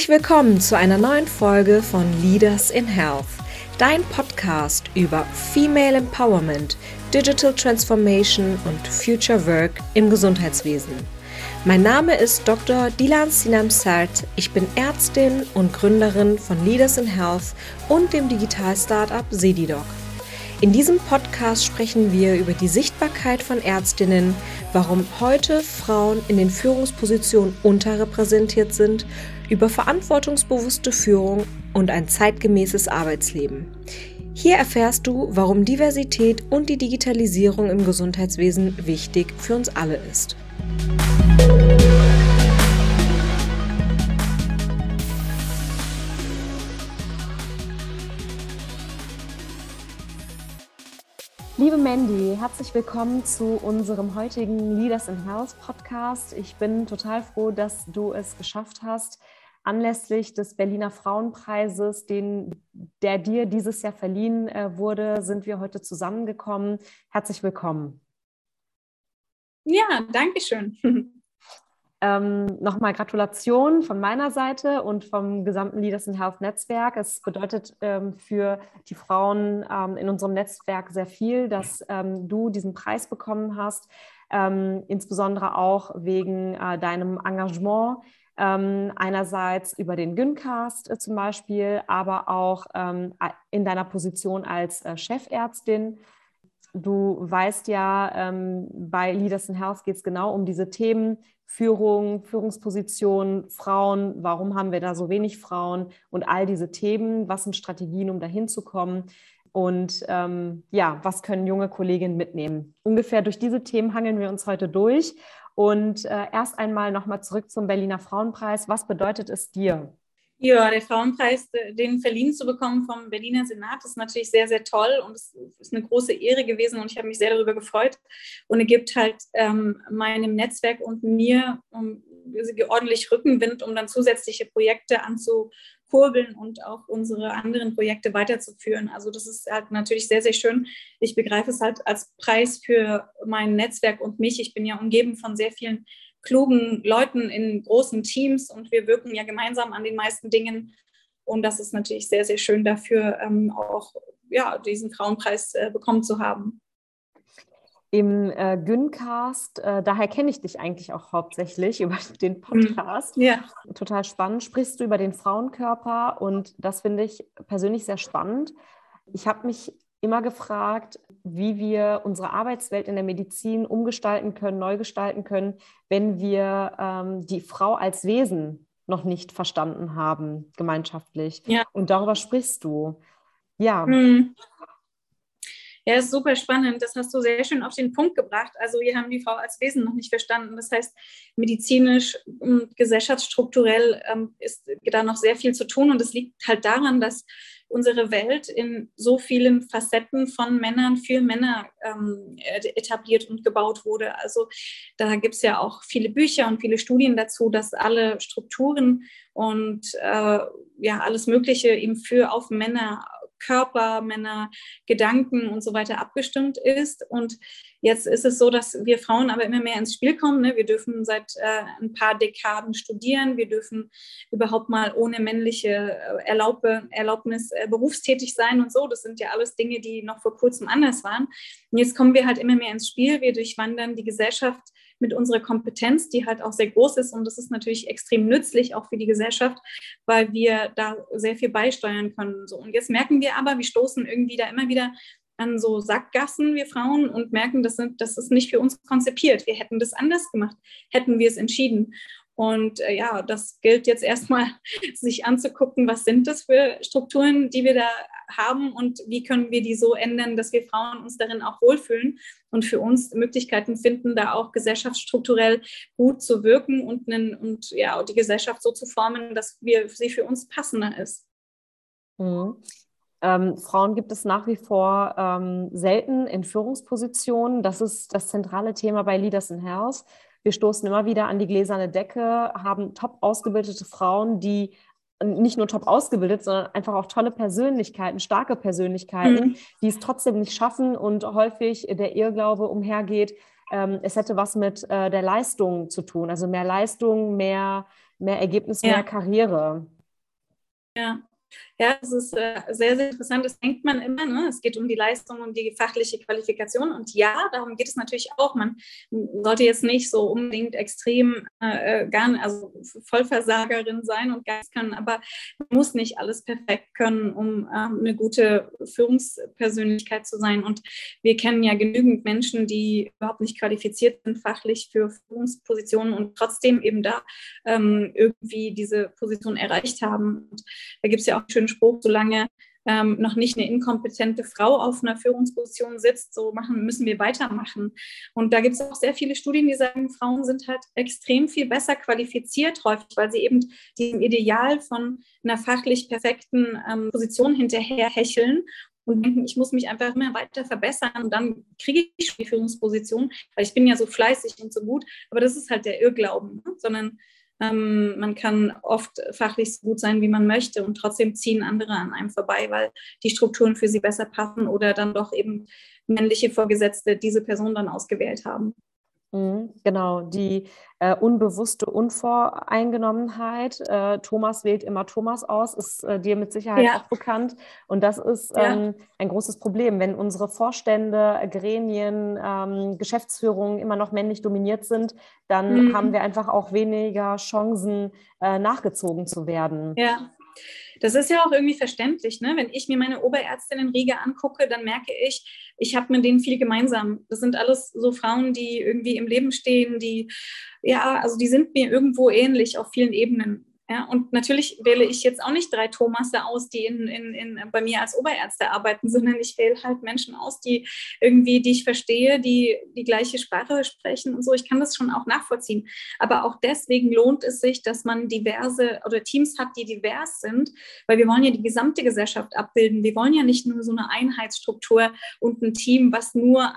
Herzlich willkommen zu einer neuen Folge von Leaders in Health, dein Podcast über Female Empowerment, Digital Transformation und Future Work im Gesundheitswesen. Mein Name ist Dr. Dilan Sinam Sart. Ich bin Ärztin und Gründerin von Leaders in Health und dem Digital-Startup Sedidoc. In diesem Podcast sprechen wir über die Sichtbarkeit von Ärztinnen, warum heute Frauen in den Führungspositionen unterrepräsentiert sind, über verantwortungsbewusste Führung und ein zeitgemäßes Arbeitsleben. Hier erfährst du, warum Diversität und die Digitalisierung im Gesundheitswesen wichtig für uns alle ist. Liebe Mandy, herzlich willkommen zu unserem heutigen Leaders in Health Podcast. Ich bin total froh, dass du es geschafft hast, anlässlich des Berliner Frauenpreises, den, der dir dieses Jahr verliehen äh, wurde, sind wir heute zusammengekommen. Herzlich willkommen. Ja, danke schön. Ähm, Nochmal Gratulation von meiner Seite und vom gesamten Leaders in Health Netzwerk. Es bedeutet ähm, für die Frauen ähm, in unserem Netzwerk sehr viel, dass ähm, du diesen Preis bekommen hast, ähm, insbesondere auch wegen äh, deinem Engagement. Ähm, einerseits über den Gyncast äh, zum Beispiel, aber auch in deiner Position als äh, Chefärztin. Du weißt ja, bei Leaders in Health geht es genau um diese Themen Führung, Führungspositionen, Frauen, warum haben wir da so wenig Frauen und all diese Themen, was sind Strategien, um dahin zu kommen und ähm, ja, was können junge Kolleginnen mitnehmen. Ungefähr durch diese Themen hangeln wir uns heute durch und äh, erst einmal nochmal zurück zum Berliner Frauenpreis. Was bedeutet es dir? Ja, der Frauenpreis, den verliehen zu bekommen vom Berliner Senat, ist natürlich sehr, sehr toll und es ist eine große Ehre gewesen und ich habe mich sehr darüber gefreut. Und er gibt halt ähm, meinem Netzwerk und mir um, ordentlich Rückenwind, um dann zusätzliche Projekte anzukurbeln und auch unsere anderen Projekte weiterzuführen. Also das ist halt natürlich sehr, sehr schön. Ich begreife es halt als Preis für mein Netzwerk und mich. Ich bin ja umgeben von sehr vielen klugen Leuten in großen Teams und wir wirken ja gemeinsam an den meisten Dingen. Und das ist natürlich sehr, sehr schön dafür, ähm, auch ja, diesen Frauenpreis äh, bekommen zu haben. Im äh, Gyncast, äh, daher kenne ich dich eigentlich auch hauptsächlich über den mhm. Podcast. Ja. Total spannend. Sprichst du über den Frauenkörper und das finde ich persönlich sehr spannend. Ich habe mich immer gefragt, wie wir unsere Arbeitswelt in der Medizin umgestalten können, neu gestalten können, wenn wir ähm, die Frau als Wesen noch nicht verstanden haben, gemeinschaftlich. Ja. Und darüber sprichst du. Ja. Hm. Ja, ist super spannend. Das hast du sehr schön auf den Punkt gebracht. Also wir haben die Frau als Wesen noch nicht verstanden. Das heißt, medizinisch und gesellschaftsstrukturell ähm, ist da noch sehr viel zu tun. Und es liegt halt daran, dass unsere Welt in so vielen Facetten von Männern für Männer ähm, etabliert und gebaut wurde. Also da gibt es ja auch viele Bücher und viele Studien dazu, dass alle Strukturen und äh, ja alles Mögliche eben für auf Männer Körper, Männer, Gedanken und so weiter abgestimmt ist. Und jetzt ist es so, dass wir Frauen aber immer mehr ins Spiel kommen. Ne? Wir dürfen seit äh, ein paar Dekaden studieren. Wir dürfen überhaupt mal ohne männliche äh, Erlaube, Erlaubnis äh, berufstätig sein und so. Das sind ja alles Dinge, die noch vor kurzem anders waren. Und jetzt kommen wir halt immer mehr ins Spiel. Wir durchwandern die Gesellschaft mit unserer Kompetenz, die halt auch sehr groß ist. Und das ist natürlich extrem nützlich auch für die Gesellschaft, weil wir da sehr viel beisteuern können. So. Und jetzt merken wir aber, wir stoßen irgendwie da immer wieder an so Sackgassen, wir Frauen, und merken, das, sind, das ist nicht für uns konzipiert. Wir hätten das anders gemacht, hätten wir es entschieden. Und äh, ja, das gilt jetzt erstmal, sich anzugucken, was sind das für Strukturen, die wir da haben und wie können wir die so ändern, dass wir Frauen uns darin auch wohlfühlen und für uns Möglichkeiten finden, da auch gesellschaftsstrukturell gut zu wirken und, einen, und ja, die Gesellschaft so zu formen, dass wir, sie für uns passender ist. Mhm. Ähm, Frauen gibt es nach wie vor ähm, selten in Führungspositionen. Das ist das zentrale Thema bei Leaders in Health. Wir stoßen immer wieder an die gläserne Decke, haben top ausgebildete Frauen, die nicht nur top ausgebildet, sondern einfach auch tolle Persönlichkeiten, starke Persönlichkeiten, mhm. die es trotzdem nicht schaffen und häufig der Irrglaube umhergeht, ähm, es hätte was mit äh, der Leistung zu tun, also mehr Leistung, mehr mehr Ergebnis, mehr ja. Karriere. Ja, ja, das ist äh, sehr, sehr interessant. Das denkt man immer. Ne? Es geht um die Leistung und die fachliche Qualifikation. Und ja, darum geht es natürlich auch. Man sollte jetzt nicht so unbedingt extrem äh, äh gar also Vollversagerin sein und gar können, aber man muss nicht alles perfekt können, um äh, eine gute Führungspersönlichkeit zu sein. Und wir kennen ja genügend Menschen, die überhaupt nicht qualifiziert sind fachlich für Führungspositionen und trotzdem eben da ähm, irgendwie diese Position erreicht haben. Und da gibt es ja auch schönen Spruch, solange ähm, noch nicht eine inkompetente Frau auf einer Führungsposition sitzt, so machen, müssen wir weitermachen. Und da gibt es auch sehr viele Studien, die sagen, Frauen sind halt extrem viel besser qualifiziert häufig, weil sie eben diesem Ideal von einer fachlich perfekten ähm, Position hinterher hecheln und denken, ich muss mich einfach immer weiter verbessern und dann kriege ich die Führungsposition, weil ich bin ja so fleißig und so gut. Aber das ist halt der Irrglauben, ne? sondern ähm, man kann oft fachlich so gut sein, wie man möchte und trotzdem ziehen andere an einem vorbei, weil die Strukturen für sie besser passen oder dann doch eben männliche Vorgesetzte diese Person dann ausgewählt haben. Mhm, genau, die äh, unbewusste Unvoreingenommenheit. Äh, Thomas wählt immer Thomas aus, ist äh, dir mit Sicherheit ja. auch bekannt. Und das ist ähm, ja. ein großes Problem, wenn unsere Vorstände, Gremien, ähm, Geschäftsführungen immer noch männlich dominiert sind, dann mhm. haben wir einfach auch weniger Chancen, äh, nachgezogen zu werden. Ja. Das ist ja auch irgendwie verständlich. Ne? Wenn ich mir meine Oberärztin in Riga angucke, dann merke ich, ich habe mit denen viel gemeinsam. Das sind alles so Frauen, die irgendwie im Leben stehen, die, ja, also die sind mir irgendwo ähnlich auf vielen Ebenen. Ja, und natürlich wähle ich jetzt auch nicht drei Thomasse aus, die in, in, in, bei mir als Oberärzte arbeiten, sondern ich wähle halt Menschen aus, die irgendwie, die ich verstehe, die die gleiche Sprache sprechen und so. Ich kann das schon auch nachvollziehen. Aber auch deswegen lohnt es sich, dass man diverse oder Teams hat, die divers sind, weil wir wollen ja die gesamte Gesellschaft abbilden. Wir wollen ja nicht nur so eine Einheitsstruktur und ein Team, was nur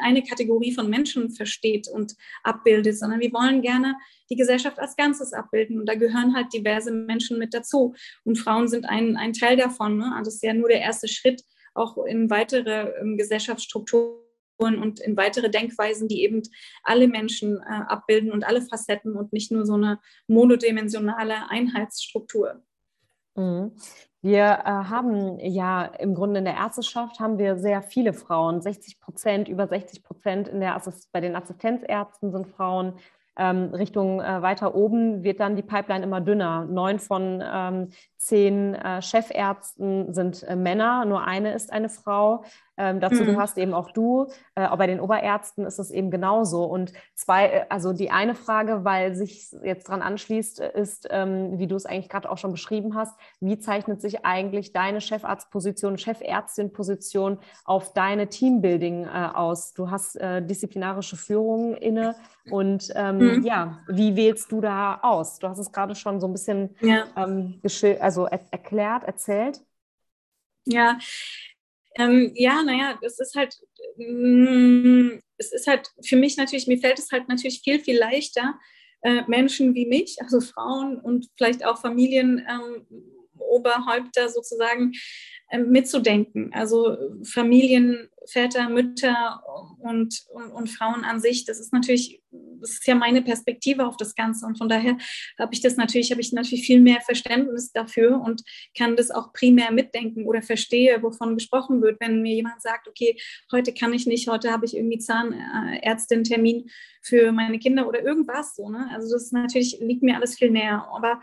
eine Kategorie von Menschen versteht und abbildet, sondern wir wollen gerne die Gesellschaft als Ganzes abbilden. Und da gehören halt diverse Menschen mit dazu. Und Frauen sind ein, ein Teil davon. Ne? Das ist ja nur der erste Schritt auch in weitere ähm, Gesellschaftsstrukturen und in weitere Denkweisen, die eben alle Menschen äh, abbilden und alle Facetten und nicht nur so eine monodimensionale Einheitsstruktur. Mhm. Wir äh, haben ja im Grunde in der Ärzteschaft haben wir sehr viele Frauen, 60 Prozent, über 60 Prozent in der Assist bei den Assistenzärzten sind Frauen, ähm, Richtung äh, weiter oben wird dann die Pipeline immer dünner. Neun von ähm, zehn äh, Chefärzten sind äh, Männer, nur eine ist eine Frau. Ähm, dazu mhm. gehörst eben auch du. Äh, aber bei den Oberärzten ist es eben genauso. Und zwei, äh, also die eine Frage, weil sich jetzt dran anschließt, ist, ähm, wie du es eigentlich gerade auch schon beschrieben hast, wie zeichnet sich eigentlich deine Chefarztposition, Chefärztinposition auf deine Teambuilding äh, aus? Du hast äh, disziplinarische Führung inne und ähm, mhm. ja, wie wählst du da aus? Du hast es gerade schon so ein bisschen ja. ähm, also er erklärt, erzählt. Ja, ähm, ja, naja, es ist halt, mm, es ist halt für mich natürlich, mir fällt es halt natürlich viel, viel leichter, äh, Menschen wie mich, also Frauen und vielleicht auch Familienoberhäupter ähm, sozusagen, äh, mitzudenken. Also Familien, Väter, Mütter und, und, und, Frauen an sich, das ist natürlich, das ist ja meine Perspektive auf das Ganze. Und von daher habe ich das natürlich, habe ich natürlich viel mehr Verständnis dafür und kann das auch primär mitdenken oder verstehe, wovon gesprochen wird, wenn mir jemand sagt, okay, heute kann ich nicht, heute habe ich irgendwie Zahnärztin-Termin für meine Kinder oder irgendwas so. Ne? Also das ist natürlich, liegt mir alles viel näher. Aber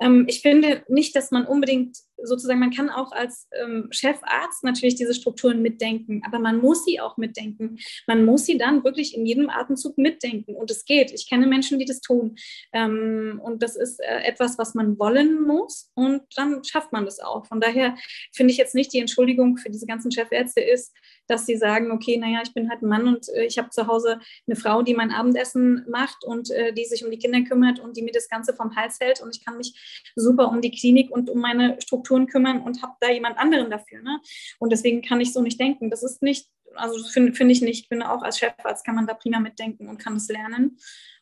ähm, ich finde nicht, dass man unbedingt sozusagen, man kann auch als ähm, Chefarzt natürlich diese Strukturen mitdenken, aber man muss sie auch mitdenken. Man muss sie dann wirklich in jedem Atemzug mitdenken und es geht. Ich kenne Menschen, die das tun ähm, und das ist äh, etwas, was man wollen muss und dann schafft man das auch. Von daher finde ich jetzt nicht die Entschuldigung für diese ganzen Chefärzte ist, dass sie sagen, okay, naja, ich bin halt ein Mann und äh, ich habe zu Hause eine Frau, die mein Abendessen macht und äh, die sich um die Kinder kümmert und die mir das Ganze vom Hals hält und ich kann mich super um die Klinik und um meine Strukturen kümmern und habe da jemand anderen dafür. Ne? Und deswegen kann ich so nicht denken. Das ist nicht, also finde find ich nicht, ich finde auch als Chefarzt kann man da prima mitdenken und kann es lernen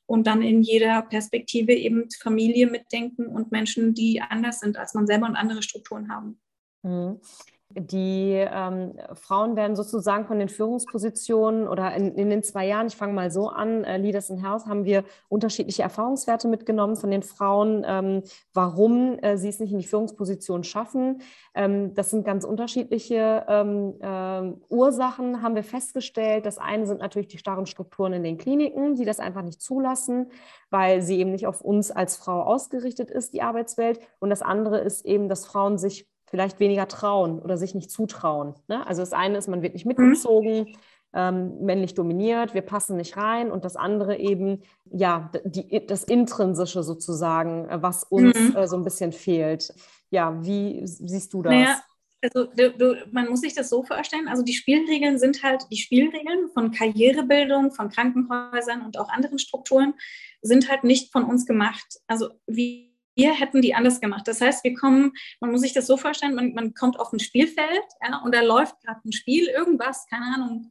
und dann in jeder Perspektive eben Familie mitdenken und Menschen, die anders sind als man selber und andere Strukturen haben. Mhm. Die ähm, Frauen werden sozusagen von den Führungspositionen oder in, in den zwei Jahren, ich fange mal so an, äh, Leaders in House, haben wir unterschiedliche Erfahrungswerte mitgenommen von den Frauen, ähm, warum äh, sie es nicht in die Führungsposition schaffen. Ähm, das sind ganz unterschiedliche äh, Ursachen, haben wir festgestellt. Das eine sind natürlich die starren Strukturen in den Kliniken, die das einfach nicht zulassen, weil sie eben nicht auf uns als Frau ausgerichtet ist, die Arbeitswelt. Und das andere ist eben, dass Frauen sich vielleicht weniger trauen oder sich nicht zutrauen. Ne? Also das eine ist, man wird nicht mhm. mitgezogen. Mhm. Ähm, männlich dominiert, wir passen nicht rein und das andere eben, ja, die, das Intrinsische sozusagen, äh, was uns mhm. äh, so ein bisschen fehlt. Ja, wie siehst du das? Naja, also du, du, man muss sich das so vorstellen, also die Spielregeln sind halt die Spielregeln von Karrierebildung, von Krankenhäusern und auch anderen Strukturen, sind halt nicht von uns gemacht. Also wie wir hätten die anders gemacht. Das heißt, wir kommen, man muss sich das so vorstellen, man, man kommt auf ein Spielfeld ja, und da läuft gerade ein Spiel, irgendwas, keine Ahnung,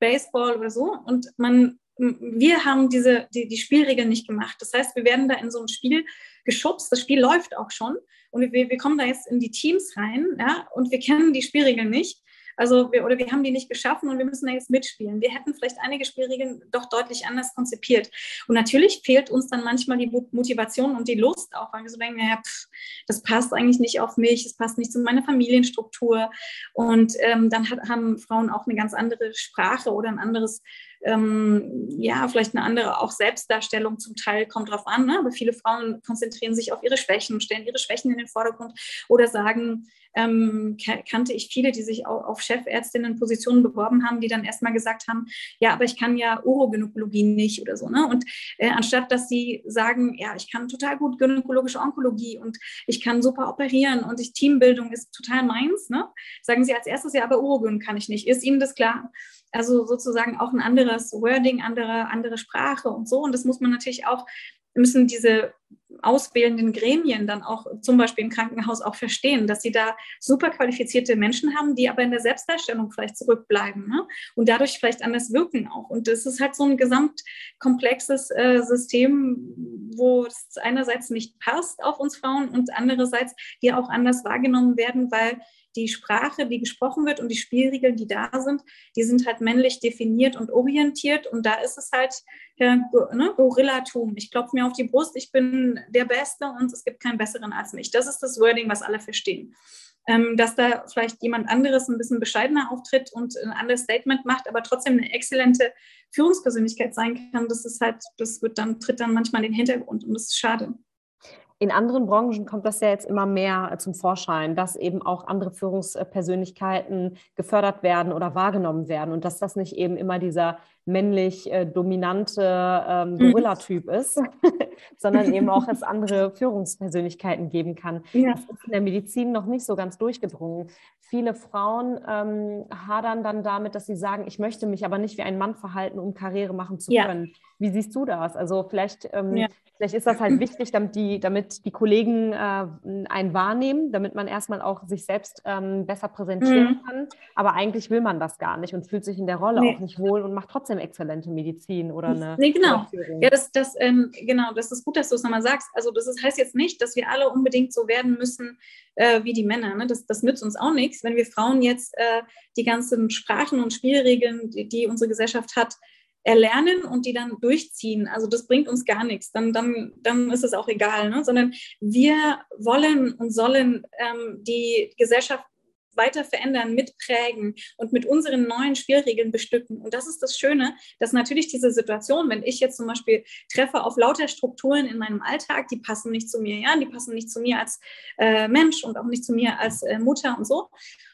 Baseball oder so. Und man, wir haben diese, die, die Spielregeln nicht gemacht. Das heißt, wir werden da in so ein Spiel geschubst, das Spiel läuft auch schon und wir, wir kommen da jetzt in die Teams rein ja, und wir kennen die Spielregeln nicht. Also wir, oder wir haben die nicht geschaffen und wir müssen da jetzt mitspielen. Wir hätten vielleicht einige Spielregeln doch deutlich anders konzipiert. Und natürlich fehlt uns dann manchmal die Motivation und die Lust auch, weil wir so denken, naja, pff, das passt eigentlich nicht auf mich, es passt nicht zu meiner Familienstruktur. Und ähm, dann hat, haben Frauen auch eine ganz andere Sprache oder ein anderes ähm, ja, vielleicht eine andere auch Selbstdarstellung zum Teil kommt drauf an, ne? aber viele Frauen konzentrieren sich auf ihre Schwächen, stellen ihre Schwächen in den Vordergrund oder sagen, ähm, kannte ich viele, die sich auch auf Chefärztinnenpositionen beworben haben, die dann erstmal gesagt haben, ja, aber ich kann ja Urogynäkologie nicht oder so. Ne? Und äh, anstatt dass sie sagen, ja, ich kann total gut gynäkologische Onkologie und ich kann super operieren und ich, Teambildung ist total meins, ne? sagen sie als erstes, ja, aber Urogyn kann ich nicht. Ist Ihnen das klar? Also sozusagen auch ein anderes Wording, andere, andere Sprache und so. Und das muss man natürlich auch, müssen diese auswählenden Gremien dann auch zum Beispiel im Krankenhaus auch verstehen, dass sie da super qualifizierte Menschen haben, die aber in der Selbstdarstellung vielleicht zurückbleiben ne? und dadurch vielleicht anders wirken auch. Und das ist halt so ein gesamtkomplexes äh, System, wo es einerseits nicht passt auf uns Frauen und andererseits wir auch anders wahrgenommen werden, weil die Sprache, die gesprochen wird und die Spielregeln, die da sind, die sind halt männlich definiert und orientiert. Und da ist es halt äh, ne, Gorillatum. Ich klopfe mir auf die Brust, ich bin der Beste und es gibt keinen besseren als mich. Das ist das Wording, was alle verstehen. Ähm, dass da vielleicht jemand anderes ein bisschen bescheidener auftritt und ein anderes Statement macht, aber trotzdem eine exzellente Führungspersönlichkeit sein kann, das ist halt, das wird dann, tritt dann manchmal in den Hintergrund und das ist schade. In anderen Branchen kommt das ja jetzt immer mehr äh, zum Vorschein, dass eben auch andere Führungspersönlichkeiten gefördert werden oder wahrgenommen werden und dass das nicht eben immer dieser männlich äh, dominante ähm, mhm. Gorilla-Typ ist, sondern eben auch es andere Führungspersönlichkeiten geben kann. Ja. Das ist in der Medizin noch nicht so ganz durchgedrungen. Viele Frauen ähm, hadern dann damit, dass sie sagen, ich möchte mich aber nicht wie ein Mann verhalten, um Karriere machen zu ja. können. Wie siehst du das? Also vielleicht, ähm, ja. vielleicht ist das halt wichtig, damit die, damit die Kollegen äh, einen wahrnehmen, damit man erstmal auch sich selbst ähm, besser präsentieren mhm. kann. Aber eigentlich will man das gar nicht und fühlt sich in der Rolle nee. auch nicht wohl und macht trotzdem exzellente Medizin oder eine. Nee, genau. Ja, das, das, ähm, genau, das ist gut, dass du es nochmal sagst. Also das ist, heißt jetzt nicht, dass wir alle unbedingt so werden müssen äh, wie die Männer. Ne? Das, das nützt uns auch nichts, wenn wir Frauen jetzt äh, die ganzen Sprachen und Spielregeln, die, die unsere Gesellschaft hat, erlernen und die dann durchziehen. Also das bringt uns gar nichts. Dann, dann, dann ist es auch egal, ne? sondern wir wollen und sollen ähm, die Gesellschaft weiter verändern, mitprägen und mit unseren neuen Spielregeln bestücken. Und das ist das Schöne, dass natürlich diese Situation, wenn ich jetzt zum Beispiel treffe auf lauter Strukturen in meinem Alltag, die passen nicht zu mir, ja, die passen nicht zu mir als äh, Mensch und auch nicht zu mir als äh, Mutter und so.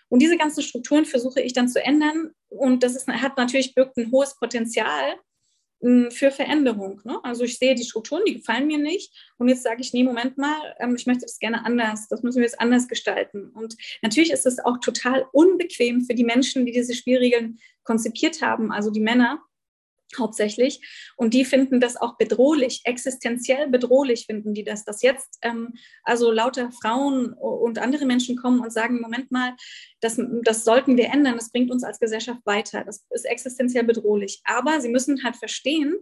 Und diese ganzen Strukturen versuche ich dann zu ändern. Und das ist, hat natürlich birgt ein hohes Potenzial für Veränderung. Ne? Also ich sehe die Strukturen, die gefallen mir nicht. Und jetzt sage ich, nee, Moment mal, ähm, ich möchte das gerne anders. Das müssen wir jetzt anders gestalten. Und natürlich ist es auch total unbequem für die Menschen, die diese Spielregeln konzipiert haben, also die Männer, hauptsächlich. Und die finden das auch bedrohlich, existenziell bedrohlich finden die das, dass jetzt ähm, also lauter Frauen und andere Menschen kommen und sagen, Moment mal, das, das sollten wir ändern, das bringt uns als Gesellschaft weiter, das ist existenziell bedrohlich. Aber sie müssen halt verstehen,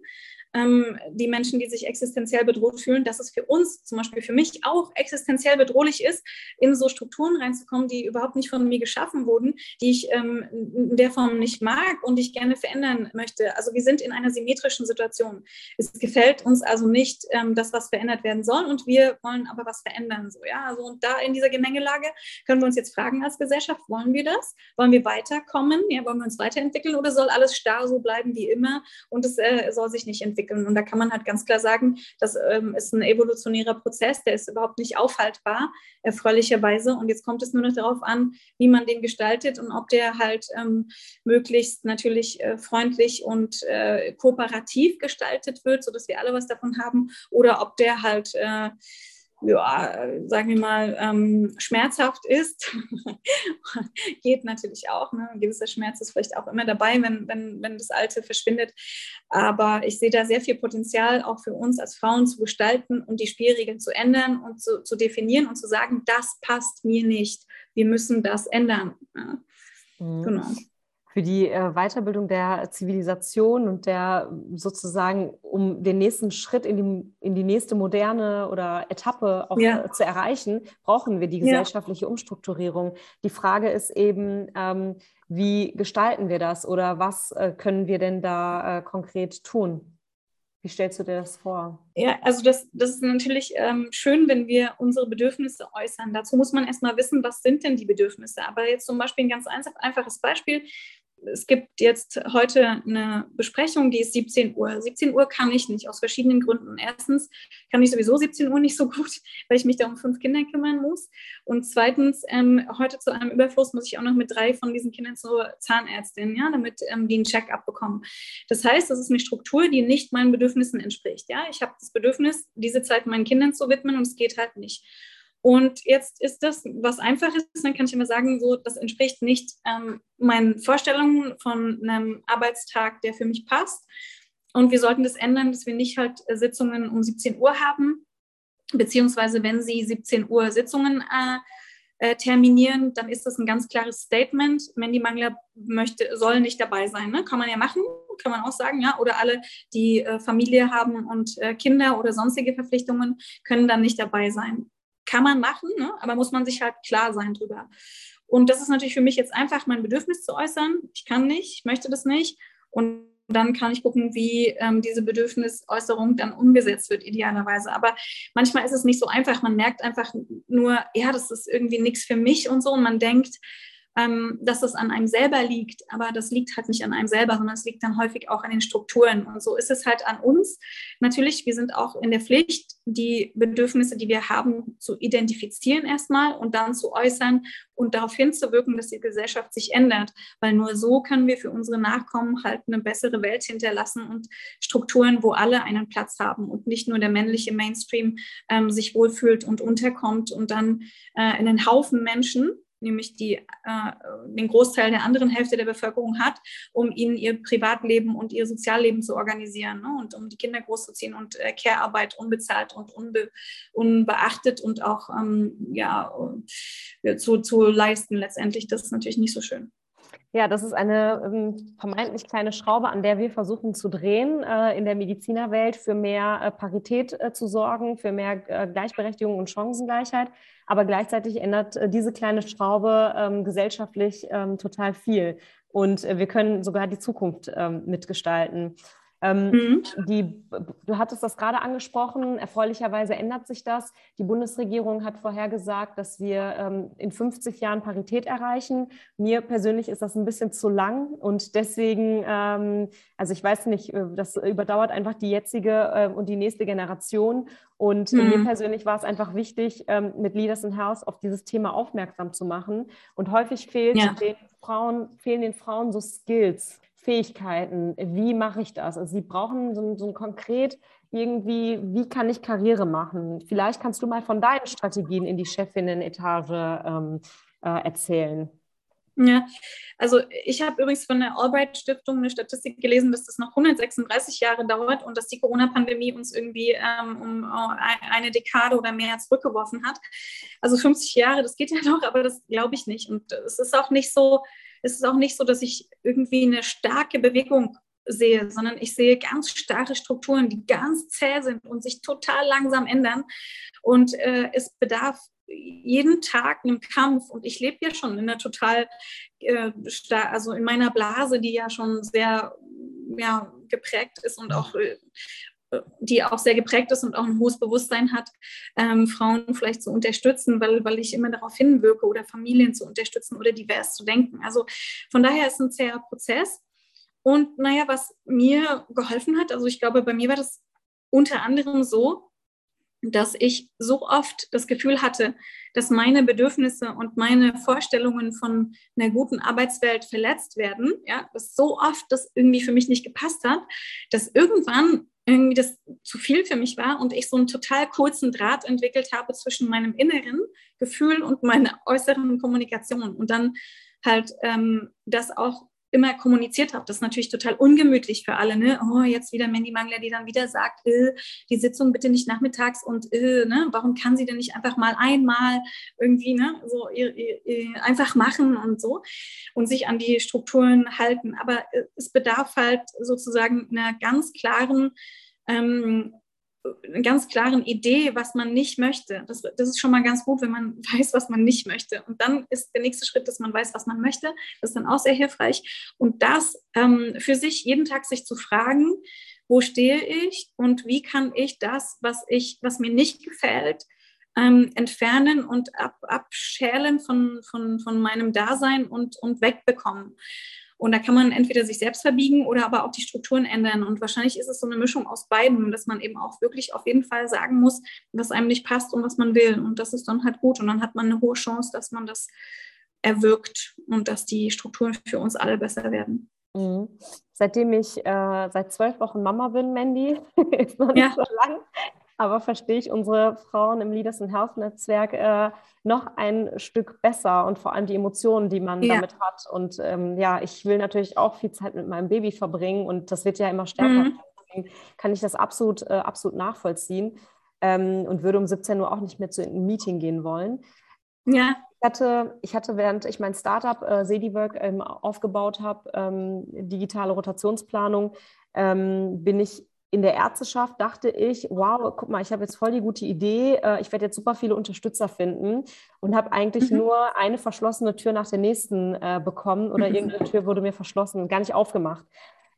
ähm, die Menschen, die sich existenziell bedroht fühlen, dass es für uns, zum Beispiel für mich auch existenziell bedrohlich ist, in so Strukturen reinzukommen, die überhaupt nicht von mir geschaffen wurden, die ich ähm, in der Form nicht mag und ich gerne verändern möchte. Also wir sind in einer symmetrischen Situation. Es gefällt uns also nicht, ähm, dass was verändert werden soll und wir wollen aber was verändern. So, ja? also, und da in dieser Gemengelage können wir uns jetzt fragen als Gesellschaft, wollen wir das? Wollen wir weiterkommen? Ja, wollen wir uns weiterentwickeln oder soll alles starr so bleiben wie immer und es äh, soll sich nicht entwickeln? Und da kann man halt ganz klar sagen, das ähm, ist ein evolutionärer Prozess, der ist überhaupt nicht aufhaltbar, erfreulicherweise. Und jetzt kommt es nur noch darauf an, wie man den gestaltet und ob der halt ähm, möglichst natürlich äh, freundlich und äh, kooperativ gestaltet wird, sodass wir alle was davon haben, oder ob der halt äh, ja, sagen wir mal, ähm, schmerzhaft ist, geht natürlich auch. Ne? Ein gewisser Schmerz ist vielleicht auch immer dabei, wenn, wenn, wenn das Alte verschwindet. Aber ich sehe da sehr viel Potenzial auch für uns als Frauen zu gestalten und die Spielregeln zu ändern und zu, zu definieren und zu sagen, das passt mir nicht. Wir müssen das ändern. Ja? Mhm. Genau für die äh, Weiterbildung der Zivilisation und der sozusagen, um den nächsten Schritt in die, in die nächste moderne oder Etappe auch ja. Äh, zu erreichen, brauchen wir die gesellschaftliche ja. Umstrukturierung. Die Frage ist eben, ähm, wie gestalten wir das oder was äh, können wir denn da äh, konkret tun? Wie stellst du dir das vor? Ja, also das, das ist natürlich ähm, schön, wenn wir unsere Bedürfnisse äußern. Dazu muss man erstmal wissen, was sind denn die Bedürfnisse. Aber jetzt zum Beispiel ein ganz einfaches Beispiel es gibt jetzt heute eine Besprechung, die ist 17 Uhr. 17 Uhr kann ich nicht, aus verschiedenen Gründen. Erstens kann ich sowieso 17 Uhr nicht so gut, weil ich mich da um fünf Kinder kümmern muss. Und zweitens, ähm, heute zu einem Überfluss muss ich auch noch mit drei von diesen Kindern zur Zahnärztin, ja, damit ähm, die einen Check-up bekommen. Das heißt, das ist eine Struktur, die nicht meinen Bedürfnissen entspricht. Ja? Ich habe das Bedürfnis, diese Zeit meinen Kindern zu widmen und es geht halt nicht. Und jetzt ist das was Einfaches, dann kann ich immer sagen, so, das entspricht nicht ähm, meinen Vorstellungen von einem Arbeitstag, der für mich passt. Und wir sollten das ändern, dass wir nicht halt äh, Sitzungen um 17 Uhr haben, beziehungsweise wenn Sie 17 Uhr Sitzungen äh, äh, terminieren, dann ist das ein ganz klares Statement. Mandy Mangler möchte, soll nicht dabei sein. Ne? Kann man ja machen, kann man auch sagen, ja. Oder alle, die äh, Familie haben und äh, Kinder oder sonstige Verpflichtungen, können dann nicht dabei sein kann man machen, ne? aber muss man sich halt klar sein drüber. Und das ist natürlich für mich jetzt einfach mein Bedürfnis zu äußern. Ich kann nicht, ich möchte das nicht. Und dann kann ich gucken, wie ähm, diese Bedürfnisäußerung dann umgesetzt wird, idealerweise. Aber manchmal ist es nicht so einfach. Man merkt einfach nur, ja, das ist irgendwie nichts für mich und so. Und man denkt, ähm, dass das an einem selber liegt. Aber das liegt halt nicht an einem selber, sondern es liegt dann häufig auch an den Strukturen. Und so ist es halt an uns. Natürlich, wir sind auch in der Pflicht, die Bedürfnisse, die wir haben, zu identifizieren erstmal und dann zu äußern und darauf hinzuwirken, dass die Gesellschaft sich ändert. Weil nur so können wir für unsere Nachkommen halt eine bessere Welt hinterlassen und Strukturen, wo alle einen Platz haben und nicht nur der männliche Mainstream ähm, sich wohlfühlt und unterkommt und dann äh, einen Haufen Menschen, nämlich die, äh, den Großteil der anderen Hälfte der Bevölkerung hat, um ihnen ihr Privatleben und ihr Sozialleben zu organisieren ne? und um die Kinder großzuziehen und äh, Care-Arbeit unbezahlt und unbe unbeachtet und auch ähm, ja, äh, zu, zu leisten letztendlich. Das ist natürlich nicht so schön. Ja, das ist eine ähm, vermeintlich kleine Schraube, an der wir versuchen zu drehen, äh, in der Medizinerwelt für mehr äh, Parität äh, zu sorgen, für mehr Gleichberechtigung und Chancengleichheit. Aber gleichzeitig ändert diese kleine Schraube ähm, gesellschaftlich ähm, total viel. Und wir können sogar die Zukunft mitgestalten. Ähm, mhm. die, du hattest das gerade angesprochen, erfreulicherweise ändert sich das. Die Bundesregierung hat vorhergesagt, dass wir ähm, in 50 Jahren Parität erreichen. Mir persönlich ist das ein bisschen zu lang und deswegen, ähm, also ich weiß nicht, äh, das überdauert einfach die jetzige äh, und die nächste Generation. Und mhm. mir persönlich war es einfach wichtig, ähm, mit Leaders in House auf dieses Thema aufmerksam zu machen. Und häufig fehlt ja. den Frauen, fehlen den Frauen so Skills Fähigkeiten, wie mache ich das? Also sie brauchen so, so ein konkret irgendwie, wie kann ich Karriere machen? Vielleicht kannst du mal von deinen Strategien in die Chefinnen-Etage ähm, äh, erzählen. Ja, also ich habe übrigens von der Albright Stiftung eine Statistik gelesen, dass das noch 136 Jahre dauert und dass die Corona-Pandemie uns irgendwie ähm, um äh, eine Dekade oder mehr zurückgeworfen hat. Also 50 Jahre, das geht ja noch, aber das glaube ich nicht. Und es ist auch nicht so, es ist auch nicht so, dass ich irgendwie eine starke Bewegung sehe, sondern ich sehe ganz starre Strukturen, die ganz zäh sind und sich total langsam ändern. Und äh, es bedarf jeden Tag einem Kampf und ich lebe ja schon in einer total, äh, also in meiner Blase, die ja schon sehr ja, geprägt ist und auch äh, die auch sehr geprägt ist und auch ein hohes Bewusstsein hat, ähm, Frauen vielleicht zu unterstützen, weil, weil ich immer darauf hinwirke oder Familien zu unterstützen oder divers zu denken. Also von daher ist es ein zäher Prozess. Und naja, was mir geholfen hat, also ich glaube, bei mir war das unter anderem so, dass ich so oft das Gefühl hatte, dass meine Bedürfnisse und meine Vorstellungen von einer guten Arbeitswelt verletzt werden, ja, dass so oft das irgendwie für mich nicht gepasst hat, dass irgendwann irgendwie das zu viel für mich war und ich so einen total kurzen Draht entwickelt habe zwischen meinem inneren Gefühl und meiner äußeren Kommunikation. Und dann halt ähm, das auch immer kommuniziert habe. Das ist natürlich total ungemütlich für alle. Ne? Oh, jetzt wieder Mandy Mangler, die dann wieder sagt, äh, die Sitzung bitte nicht nachmittags und äh, ne? warum kann sie denn nicht einfach mal einmal irgendwie ne? so ihr einfach machen und so und sich an die Strukturen halten. Aber äh, es bedarf halt sozusagen einer ganz klaren ähm, einer ganz klaren Idee, was man nicht möchte. Das, das ist schon mal ganz gut, wenn man weiß, was man nicht möchte. Und dann ist der nächste Schritt, dass man weiß, was man möchte. Das ist dann auch sehr hilfreich. Und das ähm, für sich jeden Tag sich zu fragen, wo stehe ich und wie kann ich das, was ich, was mir nicht gefällt, ähm, entfernen und ab, abschälen von, von, von meinem Dasein und, und wegbekommen. Und da kann man entweder sich selbst verbiegen oder aber auch die Strukturen ändern. Und wahrscheinlich ist es so eine Mischung aus beiden, dass man eben auch wirklich auf jeden Fall sagen muss, was einem nicht passt und was man will. Und das ist dann halt gut. Und dann hat man eine hohe Chance, dass man das erwirkt und dass die Strukturen für uns alle besser werden. Mhm. Seitdem ich äh, seit zwölf Wochen Mama bin, Mandy, ist noch nicht ja. so lang, aber verstehe ich unsere Frauen im Leaders in Health Netzwerk äh, noch ein Stück besser und vor allem die Emotionen, die man ja. damit hat. Und ähm, ja, ich will natürlich auch viel Zeit mit meinem Baby verbringen und das wird ja immer stärker. Mhm. Deswegen kann ich das absolut, äh, absolut nachvollziehen ähm, und würde um 17 Uhr auch nicht mehr zu einem Meeting gehen wollen. Ja. Ich hatte, ich hatte, während ich mein Startup äh, Sediwork ähm, aufgebaut habe, ähm, digitale Rotationsplanung, ähm, bin ich in der Ärzteschaft dachte ich, wow, guck mal, ich habe jetzt voll die gute Idee, äh, ich werde jetzt super viele Unterstützer finden und habe eigentlich mhm. nur eine verschlossene Tür nach der nächsten äh, bekommen oder irgendeine Tür wurde mir verschlossen und gar nicht aufgemacht.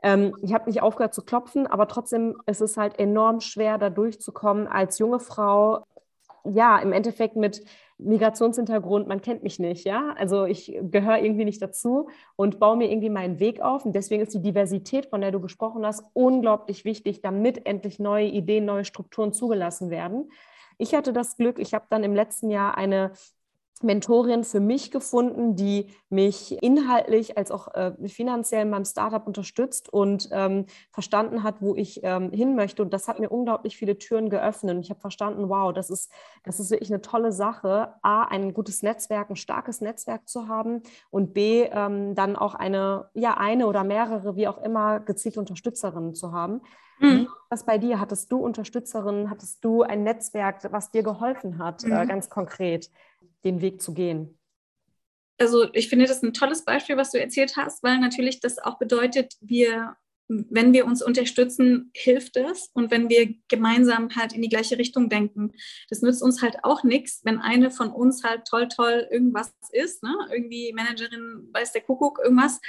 Ähm, ich habe nicht aufgehört zu klopfen, aber trotzdem ist es halt enorm schwer, da durchzukommen als junge Frau, ja, im Endeffekt mit Migrationshintergrund, man kennt mich nicht, ja. Also ich gehöre irgendwie nicht dazu und baue mir irgendwie meinen Weg auf. Und deswegen ist die Diversität, von der du gesprochen hast, unglaublich wichtig, damit endlich neue Ideen, neue Strukturen zugelassen werden. Ich hatte das Glück, ich habe dann im letzten Jahr eine Mentorin für mich gefunden, die mich inhaltlich als auch äh, finanziell in meinem Startup unterstützt und ähm, verstanden hat, wo ich ähm, hin möchte. Und das hat mir unglaublich viele Türen geöffnet. Und ich habe verstanden, wow, das ist, das ist wirklich eine tolle Sache, A, ein gutes Netzwerk, ein starkes Netzwerk zu haben und B, ähm, dann auch eine, ja, eine oder mehrere, wie auch immer, gezielte Unterstützerinnen zu haben. Mhm. Was bei dir? Hattest du Unterstützerinnen? Hattest du ein Netzwerk, was dir geholfen hat, äh, mhm. äh, ganz konkret? Den Weg zu gehen? Also ich finde das ein tolles Beispiel, was du erzählt hast, weil natürlich das auch bedeutet, wir, wenn wir uns unterstützen, hilft es und wenn wir gemeinsam halt in die gleiche Richtung denken. Das nützt uns halt auch nichts, wenn eine von uns halt toll, toll irgendwas ist, ne? irgendwie Managerin weiß der Kuckuck, irgendwas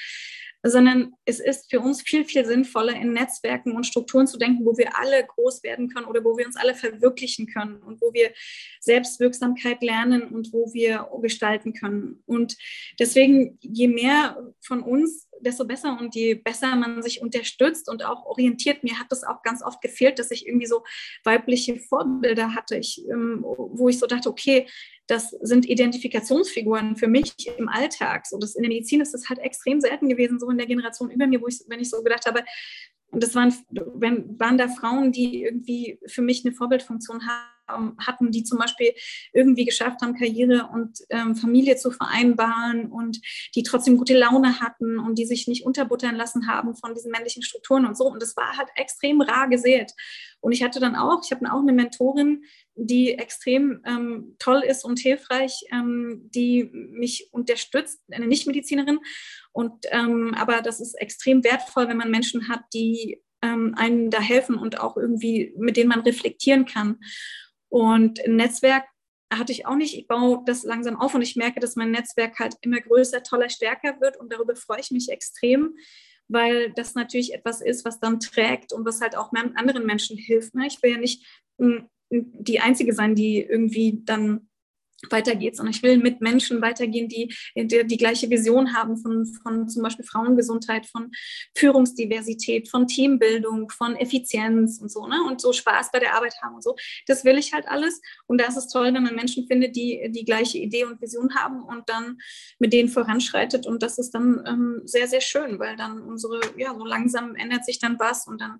sondern es ist für uns viel, viel sinnvoller, in Netzwerken und Strukturen zu denken, wo wir alle groß werden können oder wo wir uns alle verwirklichen können und wo wir Selbstwirksamkeit lernen und wo wir gestalten können. Und deswegen, je mehr von uns, desto besser und je besser man sich unterstützt und auch orientiert. Mir hat das auch ganz oft gefehlt, dass ich irgendwie so weibliche Vorbilder hatte, ich, ähm, wo ich so dachte, okay, das sind Identifikationsfiguren für mich im Alltag. So, das, in der Medizin ist das halt extrem selten gewesen, so in der Generation über mir, wo ich, wenn ich so gedacht habe, und das waren, waren da Frauen, die irgendwie für mich eine Vorbildfunktion haben, hatten, die zum Beispiel irgendwie geschafft haben, Karriere und ähm, Familie zu vereinbaren und die trotzdem gute Laune hatten und die sich nicht unterbuttern lassen haben von diesen männlichen Strukturen und so. Und das war halt extrem rar gesät. Und ich hatte dann auch, ich habe auch eine Mentorin, die extrem ähm, toll ist und hilfreich, ähm, die mich unterstützt, eine Nichtmedizinerin. Und ähm, aber das ist extrem wertvoll, wenn man Menschen hat, die ähm, einem da helfen und auch irgendwie, mit denen man reflektieren kann. Und ein Netzwerk hatte ich auch nicht. Ich baue das langsam auf und ich merke, dass mein Netzwerk halt immer größer, toller, stärker wird und darüber freue ich mich extrem, weil das natürlich etwas ist, was dann trägt und was halt auch anderen Menschen hilft. Ne? Ich will ja nicht hm, die Einzige sein, die irgendwie dann weitergeht, sondern ich will mit Menschen weitergehen, die die, die gleiche Vision haben von, von zum Beispiel Frauengesundheit, von Führungsdiversität, von Teambildung, von Effizienz und so, ne? Und so Spaß bei der Arbeit haben und so. Das will ich halt alles. Und da ist es toll, wenn man Menschen findet, die die gleiche Idee und Vision haben und dann mit denen voranschreitet. Und das ist dann ähm, sehr, sehr schön, weil dann unsere, ja, so langsam ändert sich dann was und dann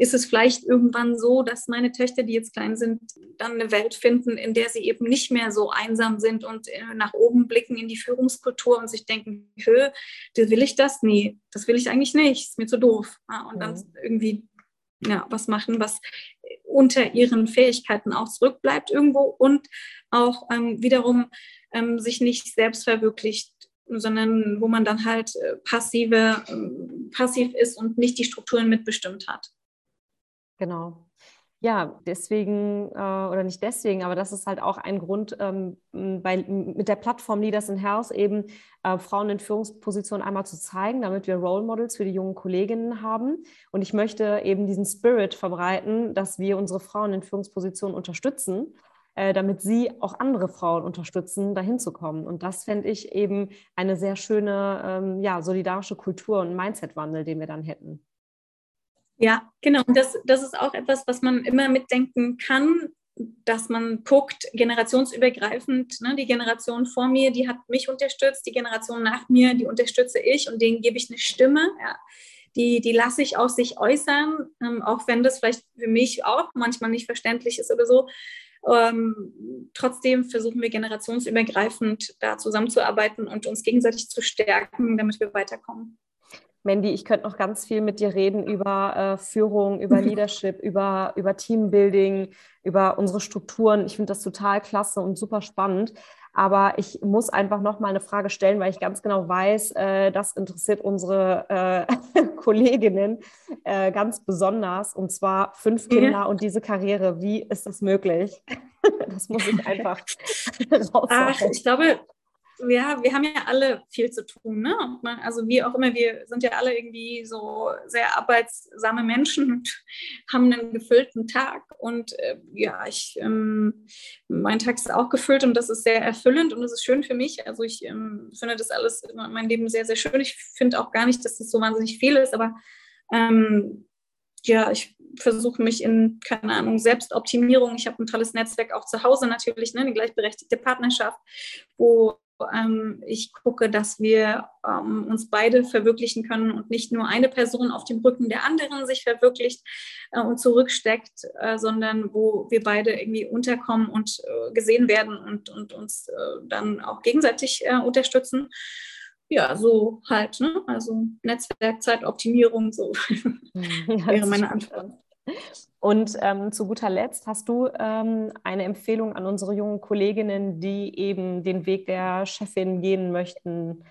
ist es vielleicht irgendwann so, dass meine Töchter, die jetzt klein sind, dann eine Welt finden, in der sie eben nicht mehr so einsam sind und äh, nach oben blicken in die Führungskultur und sich denken, Hö, will ich das? Nee, das will ich eigentlich nicht, ist mir zu doof. und mhm. dann irgendwie ja, was machen, was unter ihren Fähigkeiten auch zurückbleibt irgendwo und auch ähm, wiederum ähm, sich nicht selbst verwirklicht sondern wo man dann halt äh, passive, äh, passiv ist und nicht die Strukturen mitbestimmt hat. Genau. Ja, deswegen, äh, oder nicht deswegen, aber das ist halt auch ein Grund, ähm, bei, mit der Plattform Leaders in House eben äh, Frauen in Führungspositionen einmal zu zeigen, damit wir Role Models für die jungen Kolleginnen haben. Und ich möchte eben diesen Spirit verbreiten, dass wir unsere Frauen in Führungspositionen unterstützen, äh, damit sie auch andere Frauen unterstützen, dahin zu kommen. Und das fände ich eben eine sehr schöne, ähm, ja, solidarische Kultur und Mindset-Wandel, den wir dann hätten. Ja, genau. Und das, das ist auch etwas, was man immer mitdenken kann, dass man guckt, generationsübergreifend, ne, die Generation vor mir, die hat mich unterstützt, die Generation nach mir, die unterstütze ich und denen gebe ich eine Stimme. Ja. Die, die lasse ich auch sich äußern, ähm, auch wenn das vielleicht für mich auch manchmal nicht verständlich ist oder so. Ähm, trotzdem versuchen wir generationsübergreifend da zusammenzuarbeiten und uns gegenseitig zu stärken, damit wir weiterkommen. Mandy, ich könnte noch ganz viel mit dir reden über äh, Führung, über Leadership, über, über Teambuilding, über unsere Strukturen. Ich finde das total klasse und super spannend. Aber ich muss einfach noch mal eine Frage stellen, weil ich ganz genau weiß, äh, das interessiert unsere äh, Kolleginnen äh, ganz besonders. Und zwar fünf Kinder und diese Karriere. Wie ist das möglich? das muss ich einfach raushauen. Ach, ich glaube, ja, wir haben ja alle viel zu tun. Ne? Also wie auch immer, wir sind ja alle irgendwie so sehr arbeitssame Menschen und haben einen gefüllten Tag. Und äh, ja, ich, ähm, mein Tag ist auch gefüllt und das ist sehr erfüllend und das ist schön für mich. Also ich ähm, finde das alles, mein Leben sehr, sehr schön. Ich finde auch gar nicht, dass das so wahnsinnig viel ist, aber ähm, ja, ich versuche mich in, keine Ahnung, Selbstoptimierung. Ich habe ein tolles Netzwerk auch zu Hause natürlich, ne, eine gleichberechtigte Partnerschaft, wo ähm, ich gucke, dass wir ähm, uns beide verwirklichen können und nicht nur eine Person auf dem Rücken der anderen sich verwirklicht äh, und zurücksteckt, äh, sondern wo wir beide irgendwie unterkommen und äh, gesehen werden und, und uns äh, dann auch gegenseitig äh, unterstützen. Ja, so halt, ne? Also Netzwerkzeitoptimierung, so wäre meine Antwort. Und ähm, zu guter Letzt hast du ähm, eine Empfehlung an unsere jungen Kolleginnen, die eben den Weg der Chefin gehen möchten?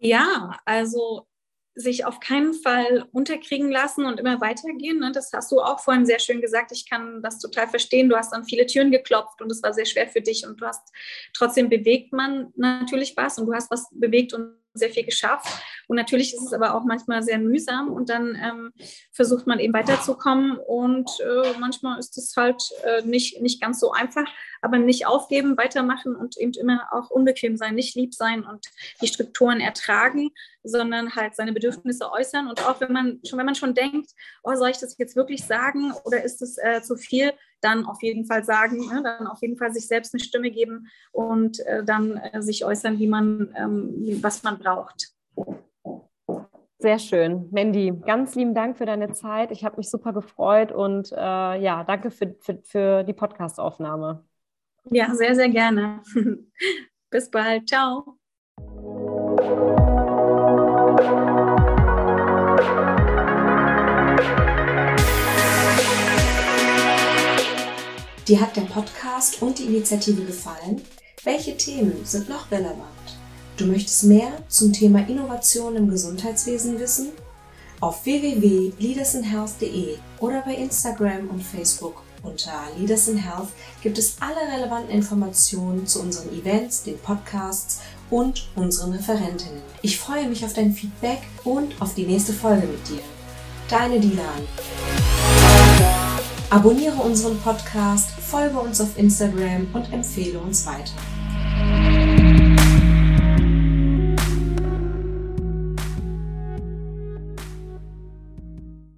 Ja, also sich auf keinen Fall unterkriegen lassen und immer weitergehen. Ne? Das hast du auch vorhin sehr schön gesagt. Ich kann das total verstehen. Du hast an viele Türen geklopft und es war sehr schwer für dich und du hast trotzdem bewegt man natürlich was und du hast was bewegt und sehr viel geschafft. Und natürlich ist es aber auch manchmal sehr mühsam und dann ähm, versucht man eben weiterzukommen und äh, manchmal ist es halt äh, nicht, nicht ganz so einfach, aber nicht aufgeben, weitermachen und eben immer auch unbequem sein, nicht lieb sein und die Strukturen ertragen, sondern halt seine Bedürfnisse äußern und auch wenn man schon, wenn man schon denkt, oh, soll ich das jetzt wirklich sagen oder ist es äh, zu viel, dann auf jeden Fall sagen, ne, dann auf jeden Fall sich selbst eine Stimme geben und äh, dann äh, sich äußern, wie man, ähm, was man braucht. Sehr schön. Mandy, ganz lieben Dank für deine Zeit. Ich habe mich super gefreut und äh, ja, danke für, für, für die Podcastaufnahme. Ja, sehr, sehr gerne. Bis bald. Ciao. Dir hat der Podcast und die Initiative gefallen? Welche Themen sind noch relevant? Du möchtest mehr zum Thema Innovation im Gesundheitswesen wissen? Auf www.leadersinhealth.de oder bei Instagram und Facebook unter Leaders in Health gibt es alle relevanten Informationen zu unseren Events, den Podcasts und unseren Referentinnen. Ich freue mich auf dein Feedback und auf die nächste Folge mit dir. Deine Dilan. Abonniere unseren Podcast, folge uns auf Instagram und empfehle uns weiter.